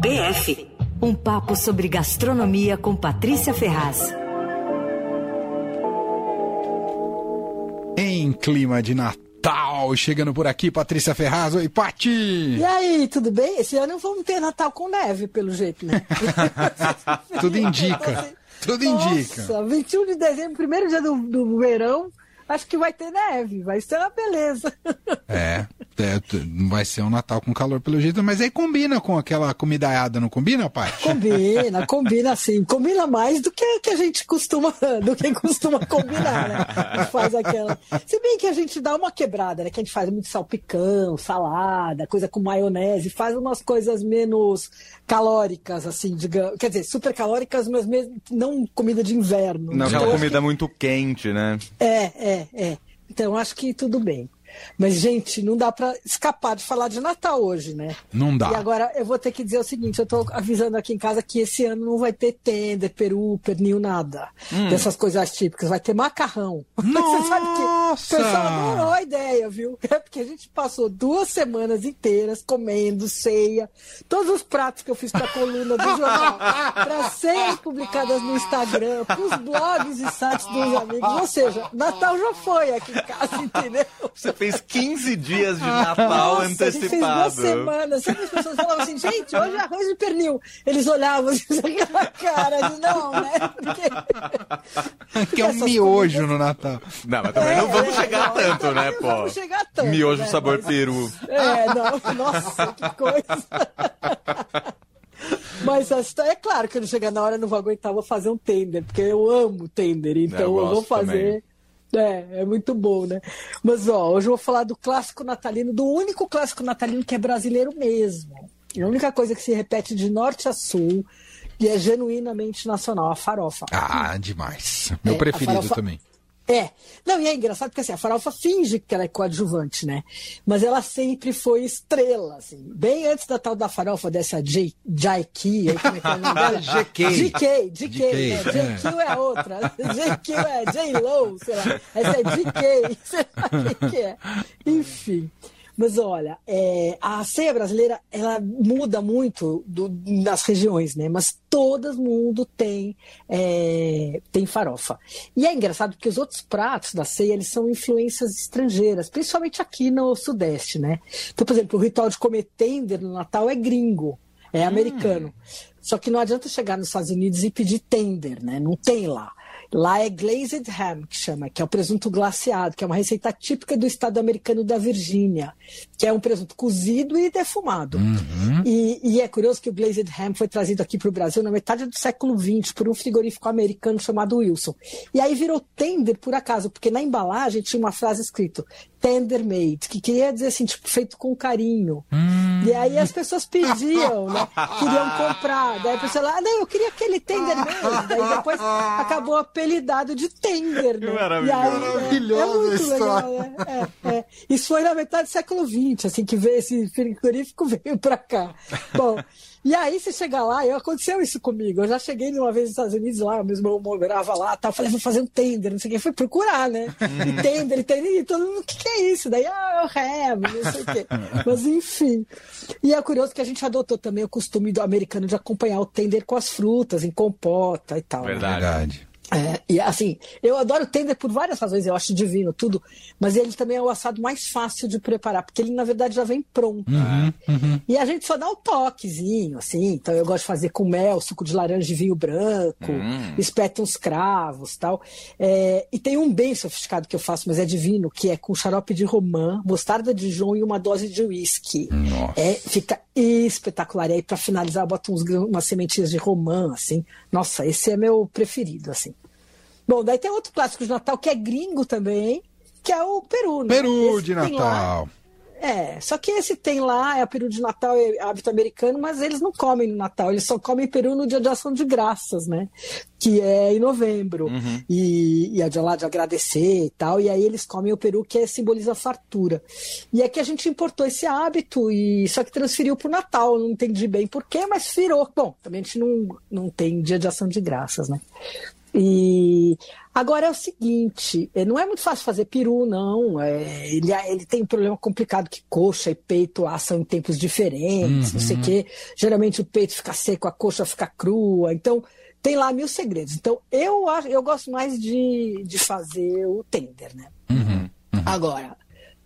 PF um papo sobre gastronomia com Patrícia Ferraz. Em clima de Natal, chegando por aqui, Patrícia Ferraz. Oi, Pati! E aí, tudo bem? Esse ano vamos ter Natal com neve, pelo jeito, né? tudo indica. Tudo indica. Nossa, 21 de dezembro, primeiro dia do, do verão, acho que vai ter neve, vai ser uma beleza. É, é, vai ser um Natal com calor pelo jeito, mas aí combina com aquela comidaiada, não combina, pai? Combina, combina sim. Combina mais do que, que a gente costuma, do que costuma combinar, né? A gente faz aquela. Se bem que a gente dá uma quebrada, né? Que a gente faz muito salpicão, salada, coisa com maionese, faz umas coisas menos calóricas, assim, digamos. Quer dizer, super calóricas, mas mesmo não comida de inverno. Não, então, aquela comida que... muito quente, né? É, é, é. Então acho que tudo bem. Mas, gente, não dá para escapar de falar de Natal hoje, né? Não dá. E agora eu vou ter que dizer o seguinte: eu tô avisando aqui em casa que esse ano não vai ter tender, peru, pernil, nada. Hum. Dessas coisas típicas. Vai ter macarrão. Nossa! Você sabe que o pessoal adorou a ideia, viu? É porque a gente passou duas semanas inteiras comendo ceia. Todos os pratos que eu fiz pra coluna do jornal, para serem publicadas no Instagram, pros blogs e sites dos amigos. Ou seja, Natal já foi aqui em casa, entendeu? Você fez 15 dias de Natal Nossa, antecipado. Fez duas semanas. Sempre as pessoas falavam assim, gente, hoje é arroz de pernil. Eles olhavam assim, aquela cara de não, né? Porque, que é um miojo comidas... no Natal. Não, mas também é, não vamos é, chegar não, tanto, né, pô? Não vamos chegar tanto. Miojo né, sabor mas... peru. É, não, nossa, que coisa. Mas é claro que eu não chegar na hora, eu não vou aguentar, vou fazer um tender, porque eu amo tender, então eu, eu vou fazer. Também. É, é muito bom, né? Mas, ó, hoje eu vou falar do clássico natalino, do único clássico natalino que é brasileiro mesmo. A única coisa que se repete de norte a sul e é genuinamente nacional, a farofa. Ah, demais. Meu é, preferido farofa... também. É. Não, e é engraçado porque assim, a farofa finge que ela é coadjuvante, né? Mas ela sempre foi estrela, assim. Bem antes da tal da farofa dessa J, Jaiki, como é que é o nome dela? GK. GK, GK, né? JQ é a outra. JQ é J-Lo, sei lá. Essa é GK, sei lá o que é. Enfim. Mas olha, é, a ceia brasileira ela muda muito do, nas regiões, né? Mas todo mundo tem é, tem farofa. E é engraçado porque os outros pratos da ceia eles são influências estrangeiras, principalmente aqui no Sudeste, né? Então, por exemplo, o ritual de comer tender no Natal é gringo, é hum. americano. Só que não adianta chegar nos Estados Unidos e pedir tender, né? Não tem lá. Lá é glazed ham, que chama, que é o presunto glaciado, que é uma receita típica do estado americano da Virgínia, que é um presunto cozido e defumado. Uhum. E, e, é curioso que o glazed ham foi trazido aqui para o Brasil na metade do século XX por um frigorífico americano chamado Wilson. E aí virou tender por acaso, porque na embalagem tinha uma frase escrito tender made, que queria dizer assim, tipo, feito com carinho. Hum. E aí as pessoas pediam, né? Queriam comprar. Daí a pessoa lá, ah, não, eu queria aquele tender made. Daí depois acabou apelidado de tender, né? Maravilhoso. E aí, Maravilhoso é, é muito legal, né? É, é. Isso foi na metade do século XX, assim, que veio esse frigorífico veio pra cá. Bom. E aí você chega lá, e aconteceu isso comigo. Eu já cheguei uma vez nos Estados Unidos lá, mesmo eu morava lá, tal, falei, vou fazer um tender, não sei o que, fui procurar, né? E uhum. tender, e tender, e todo mundo, o que, que é isso? Daí, ah, é o ham, não sei o quê. Mas enfim. E é curioso que a gente adotou também o costume do americano de acompanhar o tender com as frutas, em compota e tal. Verdade. Né? Verdade. É, e assim, eu adoro o tender por várias razões, eu acho divino tudo, mas ele também é o assado mais fácil de preparar, porque ele na verdade já vem pronto. Uhum, uhum. E a gente só dá o um toquezinho, assim. Então eu gosto de fazer com mel, suco de laranja e vinho branco, uhum. espeto uns cravos tal. É, e tem um bem sofisticado que eu faço, mas é divino, que é com xarope de romã, mostarda de João e uma dose de uísque. É, fica espetacular. E aí, para finalizar, eu boto uns, umas sementinhas de romã, assim. Nossa, esse é meu preferido, assim. Bom, daí tem outro clássico de Natal que é gringo também, que é o Peru. Né? Peru esse de Natal. É, só que esse tem lá, é o peru de Natal, é hábito americano, mas eles não comem no Natal, eles só comem peru no dia de ação de graças, né? Que é em novembro. Uhum. E, e é de lá de agradecer e tal. E aí eles comem o peru que é, simboliza fartura. E é que a gente importou esse hábito, e só que transferiu para o Natal. Não entendi bem porquê, mas virou. Bom, também a gente não, não tem dia de ação de graças, né? E agora é o seguinte, é, não é muito fácil fazer peru, não. É, ele, ele tem um problema complicado que coxa e peito assam em tempos diferentes, uhum. não sei o uhum. quê. Geralmente o peito fica seco, a coxa fica crua. Então, tem lá mil segredos. Então, eu, eu gosto mais de, de fazer o tender, né? Uhum, uhum. Agora,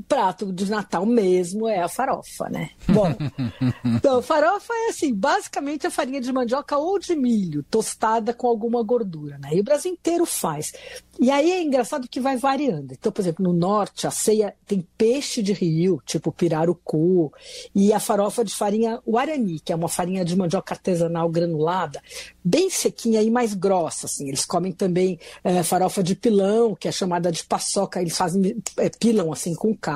prato de Natal mesmo é a farofa, né? Bom, então farofa é assim, basicamente a farinha de mandioca ou de milho, tostada com alguma gordura, né? E o Brasil inteiro faz. E aí é engraçado que vai variando. Então, por exemplo, no norte a ceia tem peixe de rio, tipo pirarucu, e a farofa de farinha guarani, que é uma farinha de mandioca artesanal granulada, bem sequinha e mais grossa, assim. Eles comem também é, farofa de pilão, que é chamada de paçoca, eles fazem é, pilão assim com carne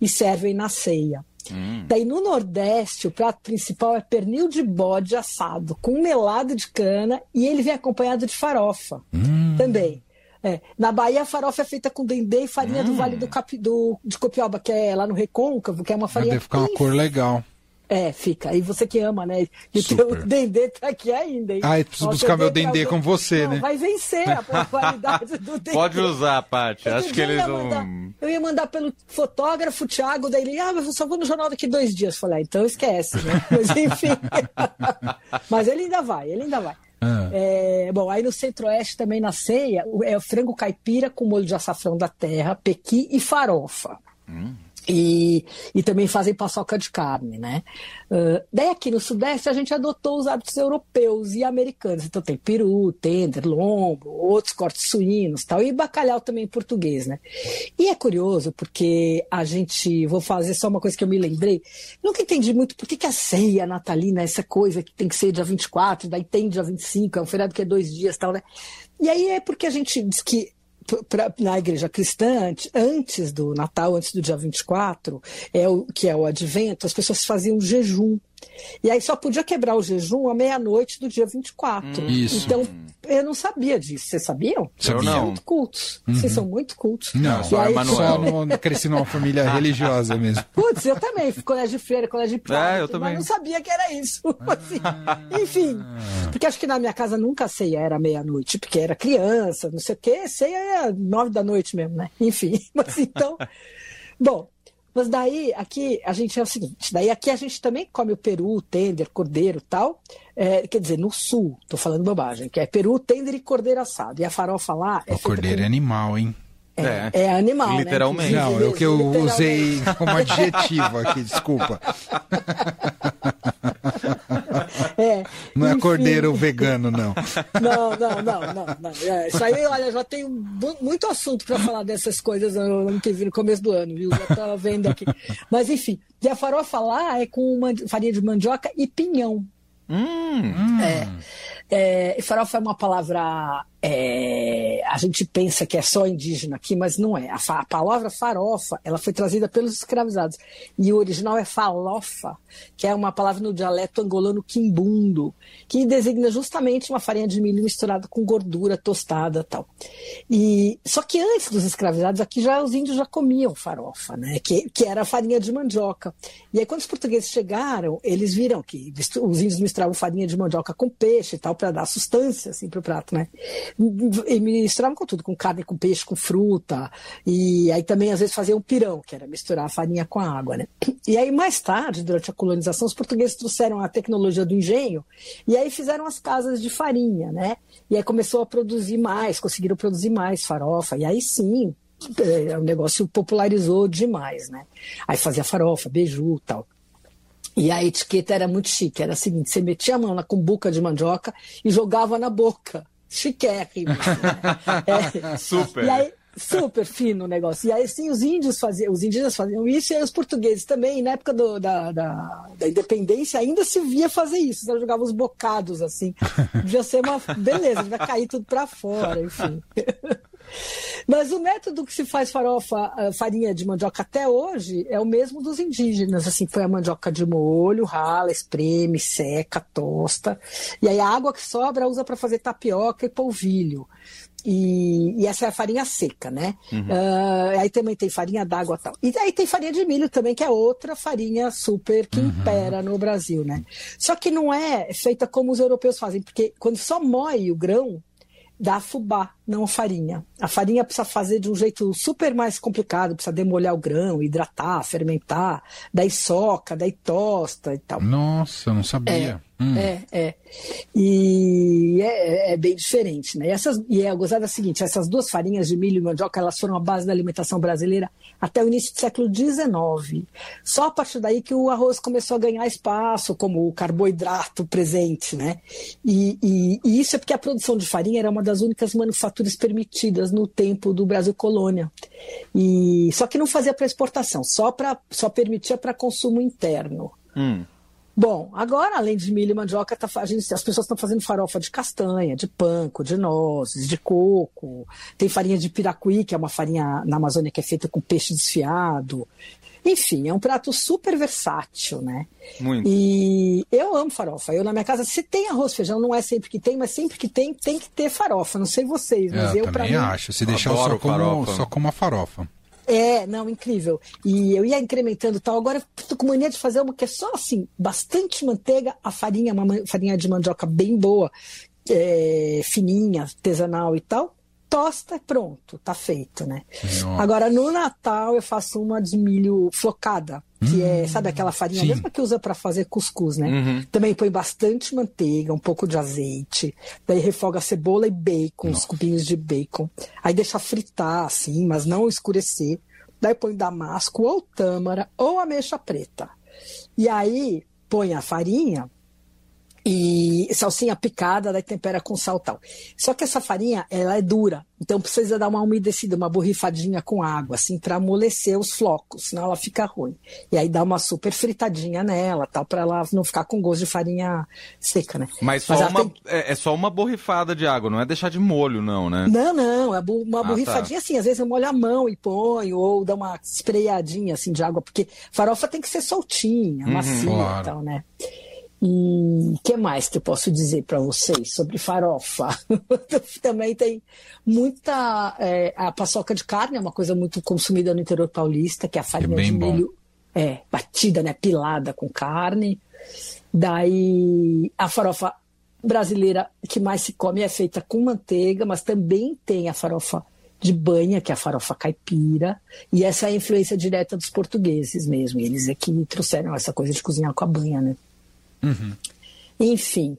e servem na ceia. Hum. Daí no Nordeste, o prato principal é pernil de bode assado, com melado de cana, e ele vem acompanhado de farofa hum. também. É. Na Bahia, a farofa é feita com dendê e farinha hum. do Vale do, Cap, do, de Copioba, que é lá no Recôncavo, que é uma farinha. Deve ficar uma cor legal. É, fica. E você que ama, né? E o teu dendê tá aqui ainda, hein? Ah, eu preciso Ó, buscar meu dendê com você, não, né? Vai vencer a popularidade do dendê. Pode usar, Paty. Acho que eles vão. Eu ia mandar pelo fotógrafo, Thiago, daí ele, ah, mas eu só vou no jornal daqui dois dias. Falei, ah, então esquece, né? Mas enfim. mas ele ainda vai, ele ainda vai. Ah. É, bom, aí no centro-oeste também na ceia é o frango caipira com molho de açafrão da terra, pequi e farofa. Hum. E, e também fazem paçoca de carne, né? Uh, daí aqui no Sudeste a gente adotou os hábitos europeus e americanos. Então tem peru, tender, lombo, outros cortes suínos tal, e bacalhau também português, né? E é curioso porque a gente, vou fazer só uma coisa que eu me lembrei, nunca entendi muito por que, que a ceia natalina essa coisa que tem que ser dia 24, daí tem dia 25, é um feriado que é dois dias tal, né? E aí é porque a gente diz que pra, na igreja cristã, antes do Natal, antes do dia 24, é o, que é o advento, as pessoas faziam jejum. E aí só podia quebrar o jejum à meia-noite do dia 24. Hum, isso. Então, eu não sabia disso. Vocês sabiam? Eu não. São muito cultos. Uhum. Vocês são muito cultos. Não, só, aí, só não cresci numa família religiosa mesmo. Putz, eu também. Colégio de freira, colégio de praia. É, eu também. Mas não sabia que era isso. Assim, enfim. Porque acho que na minha casa nunca ceia era meia-noite, porque era criança, não sei o quê. Ceia é nove da noite mesmo, né? Enfim. Mas então... Bom, mas daí, aqui, a gente é o seguinte: daí aqui a gente também come o peru, tender, cordeiro tal. É, quer dizer, no sul, tô falando bobagem, que é peru, tender e cordeiro assado. E a farofa lá. É o cordeiro com... é animal, hein? É, é, é animal. Né? Literalmente. Né? Não, é o que eu usei como adjetivo aqui, desculpa. É, não é cordeiro vegano, não. Não, não, não, não. não. É, isso aí, olha, já tem muito assunto para falar dessas coisas no ano que vem, no começo do ano, viu? Já tá vendo aqui. Mas enfim, e a farofa lá é com uma farinha de mandioca e pinhão. Hum, é. É, farofa é uma palavra. É, a gente pensa que é só indígena aqui, mas não é. A, a, palavra farofa ela foi trazida pelos escravizados. E o original é falofa, que é uma palavra no dialeto angolano quimbundo, que designa justamente uma farinha de milho misturada com gordura tostada tal. E Só que antes dos escravizados, aqui já os índios já comiam farofa, né? que, que era farinha de mandioca. E aí, quando os portugueses chegaram, eles viram que os índios misturavam farinha de mandioca com peixe e tal para dar sustância assim, para o prato, né? E misturavam com tudo, com carne, com peixe, com fruta. E aí também às vezes faziam pirão, que era misturar a farinha com a água, né? E aí mais tarde, durante a colonização, os portugueses trouxeram a tecnologia do engenho e aí fizeram as casas de farinha, né? E aí começou a produzir mais, conseguiram produzir mais farofa. E aí sim, é, o negócio popularizou demais, né? Aí fazia farofa, beiju tal. E a etiqueta era muito chique, era a seguinte, você metia a mão na cumbuca de mandioca e jogava na boca. Chiquérrimo. Né? É. Super. E aí, super fino o negócio. E aí sim os índios faziam, os indígenas faziam isso e aí os portugueses também, na época do, da, da, da, independência, ainda se via fazer isso. Eles jogavam os bocados assim. Devia ser uma beleza, devia cair tudo para fora, enfim. Mas o método que se faz farofa, eh, farinha de mandioca até hoje é o mesmo dos indígenas. Assim, foi a mandioca de molho, rala, espreme, seca, tosta. E aí a água que sobra usa para fazer tapioca e polvilho. E, e, essa é a farinha seca, né? Uhum. Uh, aí também tem farinha d'água e tal. E aí tem farinha de milho também, que é outra farinha super que uhum. impera no Brasil, né? Só que não é feita como os europeus fazem, porque quando só moe o grão, da fubá, não a farinha. A farinha precisa fazer de um jeito super mais complicado, precisa demolhar o grão, hidratar, fermentar, daí soca, daí tosta e tal. Nossa, não sabia. É, hum. é, é. E é, é, bem diferente, né? E, essas, e é gozada é seguinte, essas duas farinhas de milho e mandioca, elas foram a base da alimentação brasileira até o início do século XIX. Só a partir daí que o arroz começou a ganhar espaço como o carboidrato presente, né? E, e, e isso é porque a produção de farinha era uma das únicas manufaturas permitidas no tempo do Brasil colônia. E só que não fazia para exportação, só para só permitia para consumo interno. Hum. Bom, agora, além de milho e mandioca, tá, gente, as pessoas estão fazendo farofa de castanha, de panco, de nozes, de coco. Tem farinha de piracuí, que é uma farinha na Amazônia que é feita com peixe desfiado. Enfim, é um prato super versátil, né? Muito. E eu amo farofa. Eu na minha casa, se tem arroz feijão, não é sempre que tem, mas sempre que tem, tem que ter farofa. Não sei vocês, mas eu, eu também mim... acho. Se deixar só como, só como a farofa. É, não, incrível. E eu ia incrementando tal. Agora eu tô com mania de fazer uma que é só assim, bastante manteiga, a farinha, uma farinha de mandioca bem boa, é, fininha, artesanal e tal tosta, pronto, tá feito, né? Nossa. Agora, no Natal, eu faço uma de milho flocada, que é, hum, é, sabe aquela farinha sim. mesma que usa para fazer cuscuz, né? Uhum. Também põe bastante manteiga, um pouco de azeite, daí refoga cebola e bacon, Nossa. os cubinhos de bacon. Aí deixa fritar, assim, mas não escurecer. Daí põe damasco ou tâmara ou ameixa preta. E aí põe a farinha, e salsinha picada, daí tempera com sal tal. Só que essa farinha, ela é dura, então precisa dar uma umedecida, uma borrifadinha com água, assim, para amolecer os flocos, senão ela fica ruim. E aí dá uma super fritadinha nela, tal, para ela não ficar com gosto de farinha seca, né? Mas só Mas uma, tem... é, é, só uma borrifada de água, não é deixar de molho, não, né? Não, não, é uma ah, tá. borrifadinha tá. assim, às vezes eu molho a mão e ponho, ou dá uma sprayadinha assim de água, porque farofa tem que ser soltinha, uhum, macia claro. e tal, né? E o que mais que eu posso dizer para vocês sobre farofa? Também tem muita. É, a paçoca de carne é uma coisa muito consumida no interior paulista, que é a farinha é de milho é, batida, né, pilada com carne. Daí a farofa brasileira que mais se come é feita com manteiga, mas também tem a farofa de banha, que é a farofa caipira, e essa é a influência direta dos portugueses mesmo. Eles é que trouxeram essa coisa de cozinhar com a banha, né? Uhum. Enfim.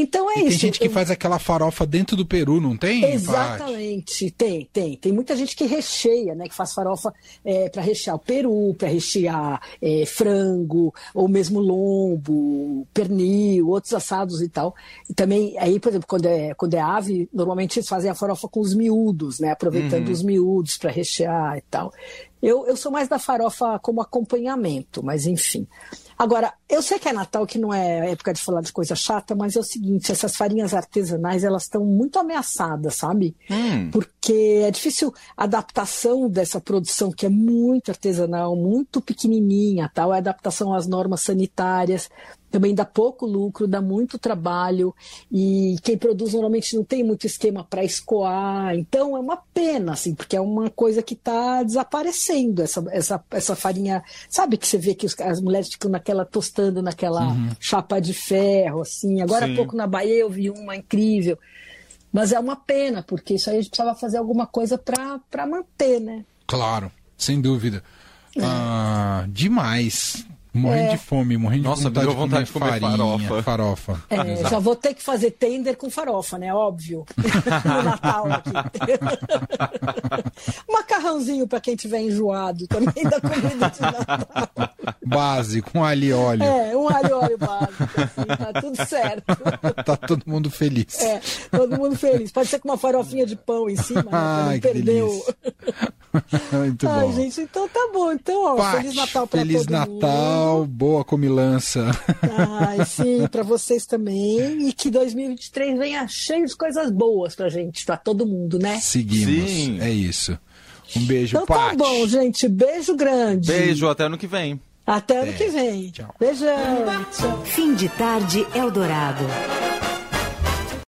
Então é e isso. Tem gente que faz aquela farofa dentro do peru, não tem? Exatamente, tem, tem. Tem muita gente que recheia, né? Que faz farofa é, para rechear o peru, para rechear é, frango, ou mesmo lombo, pernil, outros assados e tal. E também, aí, por exemplo, quando é, quando é ave, normalmente eles fazem a farofa com os miúdos, né? Aproveitando uhum. os miúdos para rechear e tal. Eu, eu sou mais da farofa como acompanhamento, mas enfim. Agora, eu sei que é Natal, que não é época de falar de coisa chata, mas é o seguinte, essas farinhas artesanais, elas estão muito ameaçadas, sabe? Hum. Porque é difícil a adaptação dessa produção, que é muito artesanal, muito pequenininha, tal, é adaptação às normas sanitárias, também dá pouco lucro, dá muito trabalho e quem produz normalmente não tem muito esquema para escoar, então é uma pena, assim, porque é uma coisa que está desaparecendo, essa, essa, essa farinha, sabe que você vê que os, as mulheres ficam naquela, tostando naquela uhum. chapa de ferro, assim, agora há pouco na Bahia eu vi uma incrível, mas é uma pena, porque isso aí a gente precisava fazer alguma coisa para manter, né? Claro, sem dúvida. É. Ah, demais. Morrendo é. de fome, morrendo Nossa, de vontade, de, vontade de comer farinha, farofa. farofa. É, já vou ter que fazer tender com farofa, né? Óbvio. no Natal aqui. Macarrãozinho para quem tiver enjoado também da comida de Natal. Básico, um alho e óleo. É, um alho e óleo básico, assim, tá tudo certo. tá todo mundo feliz. É, todo mundo feliz. Pode ser com uma farofinha de pão em cima, né? Ai, não perdeu. Muito Ai, bom. gente, então tá bom. Então, ó, Pati, Feliz Natal pra Feliz todo Natal, mundo. boa comilança. Ai, sim, pra vocês também. E que 2023 venha cheio de coisas boas pra gente, pra todo mundo, né? Seguimos, sim. é isso. Um beijo, então, Paty. tá bom, gente. Beijo grande. Beijo, até ano que vem. Até ano é. que vem. Tchau. Beijão. Tchau. Fim de tarde Eldorado.